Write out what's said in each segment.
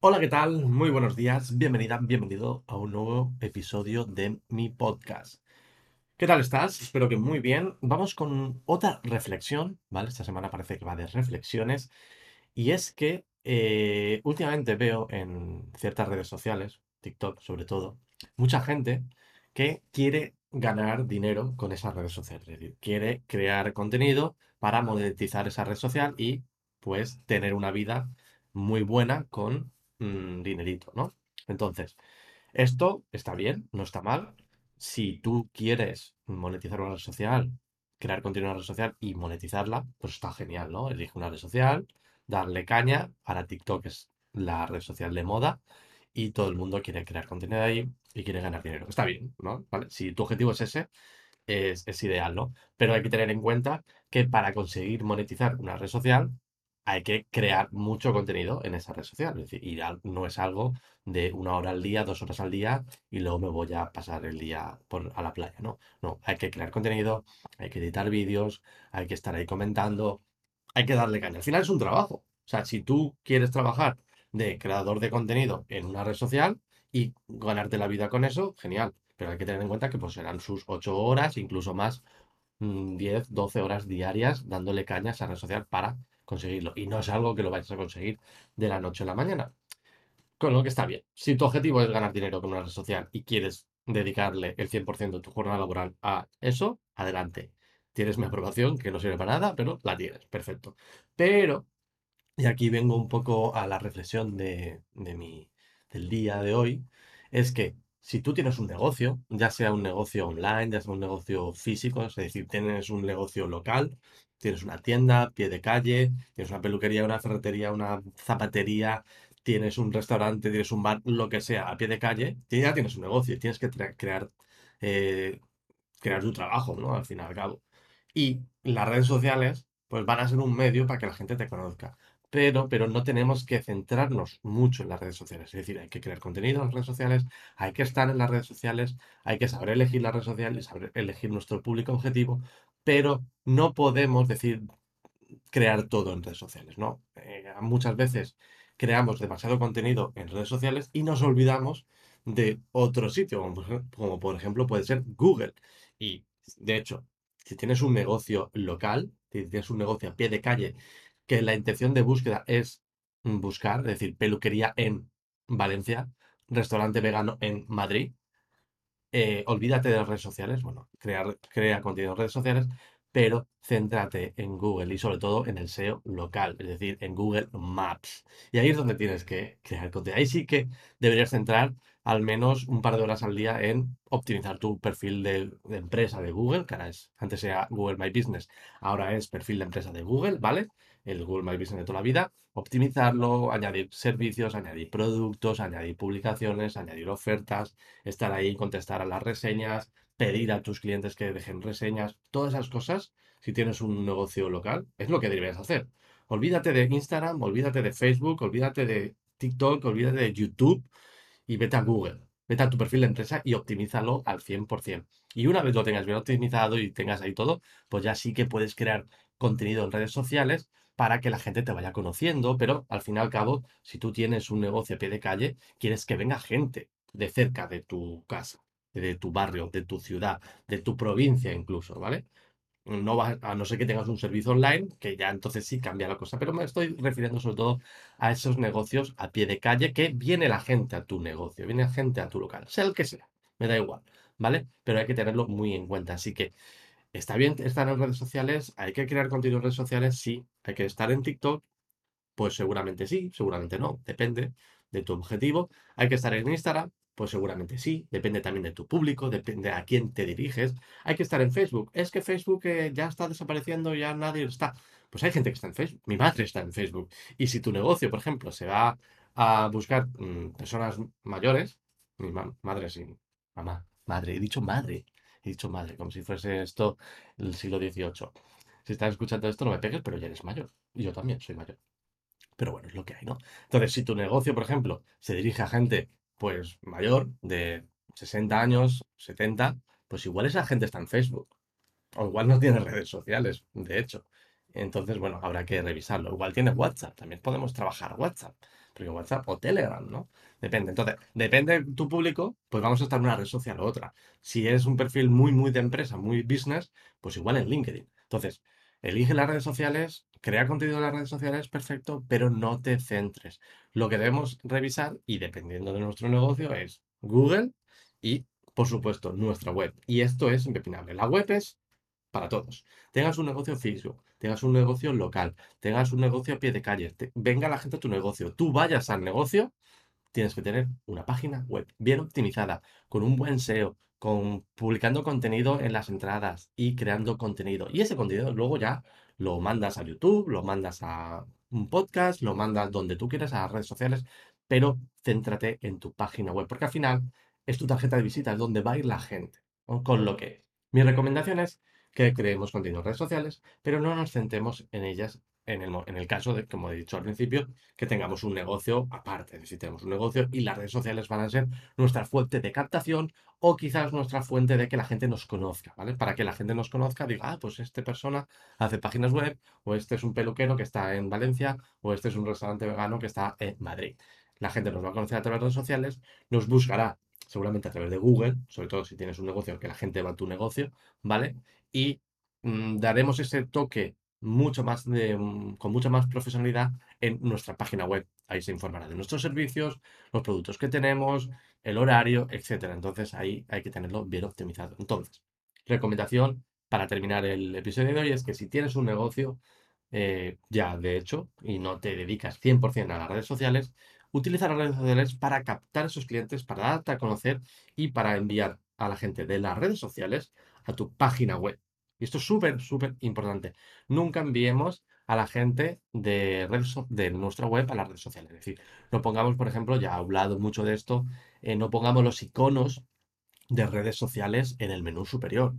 Hola, ¿qué tal? Muy buenos días, bienvenida, bienvenido a un nuevo episodio de mi podcast. ¿Qué tal estás? Espero que muy bien. Vamos con otra reflexión, ¿vale? Esta semana parece que va de reflexiones y es que eh, últimamente veo en ciertas redes sociales, TikTok sobre todo, mucha gente que quiere ganar dinero con esas redes sociales, quiere crear contenido para monetizar esa red social y pues tener una vida muy buena con mm, dinerito, ¿no? Entonces, esto está bien, no está mal. Si tú quieres monetizar una red social, crear contenido en una red social y monetizarla, pues está genial, ¿no? Elige una red social, darle caña. Ahora TikTok es la red social de moda y todo el mundo quiere crear contenido ahí y quiere ganar dinero. Está bien, ¿no? ¿Vale? Si tu objetivo es ese, es, es ideal, ¿no? Pero hay que tener en cuenta que para conseguir monetizar una red social, hay que crear mucho contenido en esa red social. Es decir, no es algo de una hora al día, dos horas al día y luego me voy a pasar el día por, a la playa, ¿no? No, hay que crear contenido, hay que editar vídeos, hay que estar ahí comentando, hay que darle caña. Al final es un trabajo. O sea, si tú quieres trabajar de creador de contenido en una red social y ganarte la vida con eso, genial. Pero hay que tener en cuenta que pues serán sus ocho horas, incluso más, mm, 10, 12 horas diarias dándole caña a esa red social para conseguirlo. Y no es algo que lo vayas a conseguir de la noche a la mañana. Con lo que está bien. Si tu objetivo es ganar dinero con una red social y quieres dedicarle el 100% de tu jornada laboral a eso, adelante. Tienes mi aprobación, que no sirve para nada, pero la tienes. Perfecto. Pero, y aquí vengo un poco a la reflexión de, de mi, del día de hoy, es que si tú tienes un negocio, ya sea un negocio online, ya sea un negocio físico, es decir, tienes un negocio local, tienes una tienda, pie de calle, tienes una peluquería, una ferretería, una zapatería, tienes un restaurante, tienes un bar, lo que sea, a pie de calle, ya tienes un negocio y tienes que crear, eh, crear tu trabajo, ¿no? Al fin y al cabo. Y las redes sociales, pues van a ser un medio para que la gente te conozca. Pero, pero no tenemos que centrarnos mucho en las redes sociales. Es decir, hay que crear contenido en las redes sociales, hay que estar en las redes sociales, hay que saber elegir las redes sociales, saber elegir nuestro público objetivo, pero no podemos decir crear todo en redes sociales, ¿no? Eh, muchas veces creamos demasiado contenido en redes sociales y nos olvidamos de otro sitio, como como por ejemplo puede ser Google. Y de hecho, si tienes un negocio local, si tienes un negocio a pie de calle, que la intención de búsqueda es buscar, es decir, peluquería en Valencia, restaurante vegano en Madrid, eh, olvídate de las redes sociales, bueno, crear, crea contenido en redes sociales, pero céntrate en Google y sobre todo en el SEO local, es decir, en Google Maps. Y ahí es donde tienes que crear contenido. Ahí sí que deberías centrar al menos un par de horas al día en optimizar tu perfil de, empresa de Google, que ahora es, antes era Google My Business, ahora es perfil de empresa de Google, ¿vale? El Google My Business de toda la vida, optimizarlo, añadir servicios, añadir productos, añadir publicaciones, añadir ofertas, estar ahí, contestar a las reseñas, pedir a tus clientes que dejen reseñas, todas esas cosas, si tienes un negocio local, es lo que deberías hacer. Olvídate de Instagram, olvídate de Facebook, olvídate de TikTok, olvídate de YouTube y vete a Google. Vete a tu perfil de empresa y optimízalo al 100%. Y una vez lo tengas bien optimizado y tengas ahí todo, pues ya sí que puedes crear contenido en redes sociales para que la gente te vaya conociendo, pero al fin y al cabo, si tú tienes un negocio a pie de calle, quieres que venga gente de cerca de tu casa, de tu barrio, de tu ciudad, de tu provincia incluso, ¿vale? No va, a no ser que tengas un servicio online, que ya entonces sí cambia la cosa, pero me estoy refiriendo sobre todo a esos negocios a pie de calle que viene la gente a tu negocio, viene la gente a tu local, sea el que sea, me da igual, ¿vale? Pero hay que tenerlo muy en cuenta. Así que está bien estar en redes sociales, hay que crear contenido en redes sociales, sí, hay que estar en TikTok, pues seguramente sí, seguramente no, depende de tu objetivo. Hay que estar en Instagram, pues seguramente sí, depende también de tu público, depende a quién te diriges. Hay que estar en Facebook. Es que Facebook eh, ya está desapareciendo, ya nadie está. Pues hay gente que está en Facebook. Mi madre está en Facebook. Y si tu negocio, por ejemplo, se va a buscar mm, personas mayores, mi ma- madre sí, mamá, madre, he dicho madre, he dicho madre, como si fuese esto el siglo XVIII. Si estás escuchando esto, no me pegues, pero ya eres mayor. Y yo también soy mayor. Pero bueno, es lo que hay, ¿no? Entonces, si tu negocio, por ejemplo, se dirige a gente, pues, mayor, de 60 años, 70, pues igual esa gente está en Facebook. O igual no tiene redes sociales, de hecho. Entonces, bueno, habrá que revisarlo. Igual tiene WhatsApp, también podemos trabajar WhatsApp. porque WhatsApp o Telegram, ¿no? Depende. Entonces, depende de tu público, pues vamos a estar en una red social u otra. Si es un perfil muy, muy de empresa, muy business, pues igual en LinkedIn. Entonces, elige las redes sociales, crea contenido en las redes sociales, perfecto, pero no te centres. Lo que debemos revisar, y dependiendo de nuestro negocio, es Google y, por supuesto, nuestra web. Y esto es impepinable. La web es para todos. Tengas un negocio físico, tengas un negocio local, tengas un negocio a pie de calle, venga la gente a tu negocio, tú vayas al negocio, tienes que tener una página web bien optimizada, con un buen SEO, con publicando contenido en las entradas y creando contenido. Y ese contenido luego ya lo mandas a YouTube, lo mandas a un podcast, lo mandas donde tú quieras, a las redes sociales, pero céntrate en tu página web, porque al final es tu tarjeta de visita, es donde va a ir la gente. Con lo que mi recomendación es que creemos contenido en redes sociales, pero no nos centremos en ellas en el, caso de, como he dicho al principio, que tengamos un negocio aparte. Decir, tenemos un negocio y las redes sociales van a ser nuestra fuente de captación o quizás nuestra fuente de que la gente nos conozca, ¿vale? Para que la gente nos conozca, diga, ah, pues esta persona hace páginas web, o este es un peluquero que está en Valencia, o este es un restaurante vegano que está en Madrid. La gente nos va a conocer a través de redes sociales, nos buscará seguramente a través de Google, sobre todo si tienes un negocio que la gente va a tu negocio, ¿vale? Y mm, daremos ese toque mucho más de, mm, con mucha más profesionalidad en nuestra página web. Ahí se informará de nuestros servicios, los productos que tenemos, el horario, etcétera. Entonces ahí hay que tenerlo bien optimizado. Entonces, recomendación para terminar el episodio de hoy es que si tienes un negocio eh, ya de hecho y no te dedicas 100% a las redes sociales, utiliza las redes sociales para captar a esos clientes, para darte a conocer y para enviar a la gente de las redes sociales a tu página web. Y esto es súper, súper importante. Nunca enviemos a la gente de, redes de nuestra web a las redes sociales. Es decir, no pongamos, por ejemplo, ya he hablado mucho de esto, eh, no pongamos los iconos de redes sociales en el menú superior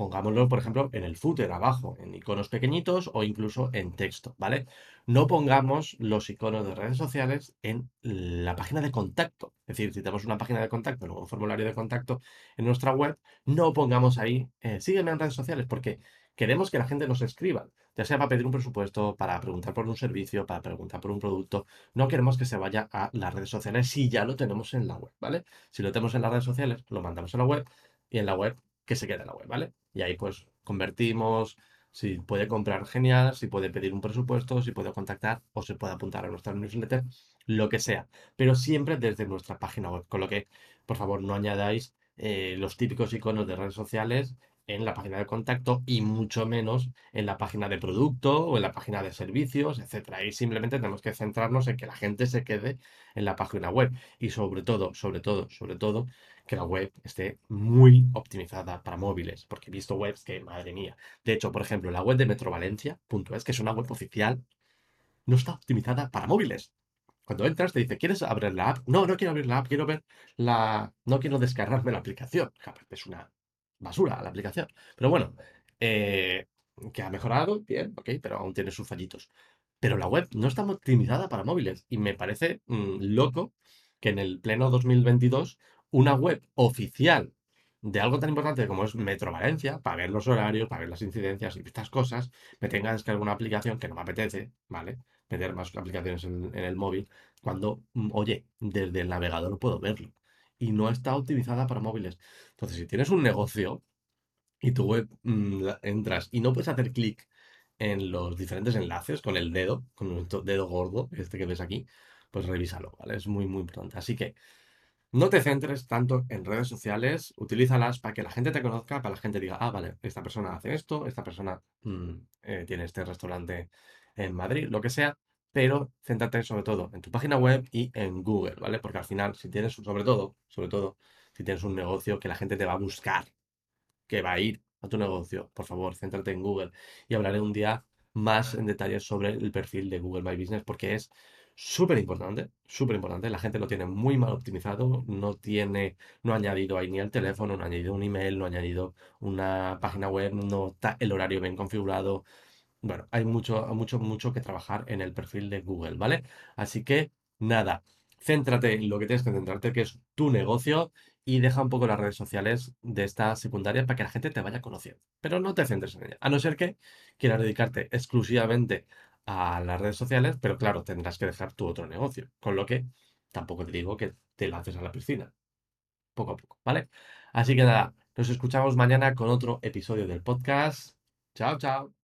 pongámoslo, por ejemplo, en el footer abajo, en iconos pequeñitos o incluso en texto, ¿vale? No pongamos los iconos de redes sociales en la página de contacto. Es decir, si tenemos una página de contacto o un formulario de contacto en nuestra web, no pongamos ahí, eh, sígueme en redes sociales, porque queremos que la gente nos escriba, ya sea para pedir un presupuesto, para preguntar por un servicio, para preguntar por un producto. No queremos que se vaya a las redes sociales si ya lo tenemos en la web, ¿vale? Si lo tenemos en las redes sociales, lo mandamos a la web y en la web que se quede en la web, ¿vale? Y ahí pues convertimos, si puede comprar, genial, si puede pedir un presupuesto, si puede contactar o se puede apuntar a nuestra newsletter, lo que sea, pero siempre desde nuestra página web, con lo que por favor no añadáis eh, los típicos iconos de redes sociales en la página de contacto y mucho menos en la página de producto o en la página de servicios, etcétera. Y simplemente tenemos que centrarnos en que la gente se quede en la página web y sobre todo, sobre todo, sobre todo, que la web esté muy optimizada para móviles, porque he visto webs que, madre mía. De hecho, por ejemplo, la web de metrovalencia.es, que es una web oficial, no está optimizada para móviles. Cuando entras te dice, ¿quieres abrir la app? No, no quiero abrir la app, quiero ver la... No quiero descargarme la aplicación. Es una basura la aplicación. Pero bueno, eh, que ha mejorado, bien, ok, pero aún tiene sus fallitos. Pero la web no está optimizada para móviles y me parece mm, loco que en el pleno 2022 una web oficial de algo tan importante como es Metro Valencia, para ver los horarios, para ver las incidencias y estas cosas, me tenga que descargar una aplicación que no me apetece, ¿vale? Meter más aplicaciones en, en el móvil, cuando, mm, oye, desde el navegador puedo verlo y no está optimizada para móviles. Entonces, si tienes un negocio y tu web mm, entras y no puedes hacer clic en los diferentes enlaces con el dedo, con el dedo gordo, este que ves aquí, pues revísalo, ¿vale? Es muy, muy importante. Así que no te centres tanto en redes sociales, utilízalas para que la gente te conozca, para que la gente diga, ah, vale, esta persona hace esto, esta persona mm, eh, tiene este restaurante en Madrid, lo que sea, pero céntrate sobre todo en tu página web y en Google, ¿vale? Porque al final, si tienes, sobre todo, sobre todo, si tienes un negocio que la gente te va a buscar, que va a ir a tu negocio, por favor, céntrate en Google. Y hablaré un día más en detalle sobre el perfil de Google My Business porque es súper importante, súper importante. La gente lo tiene muy mal optimizado, no tiene, no ha añadido ahí ni el teléfono, no ha añadido un email, no ha añadido una página web, no está el horario bien configurado. Bueno, hay mucho, mucho, mucho que trabajar en el perfil de Google, ¿vale? Así que nada, céntrate en lo que tienes que centrarte, que es tu negocio, y deja un poco las redes sociales de esta secundaria para que la gente te vaya conociendo. Pero no te centres en ella, a no ser que quieras dedicarte exclusivamente a las redes sociales, pero claro, tendrás que dejar tu otro negocio. Con lo que tampoco te digo que te lances a la piscina. Poco a poco, ¿vale? Así que nada, nos escuchamos mañana con otro episodio del podcast. Chao, chao.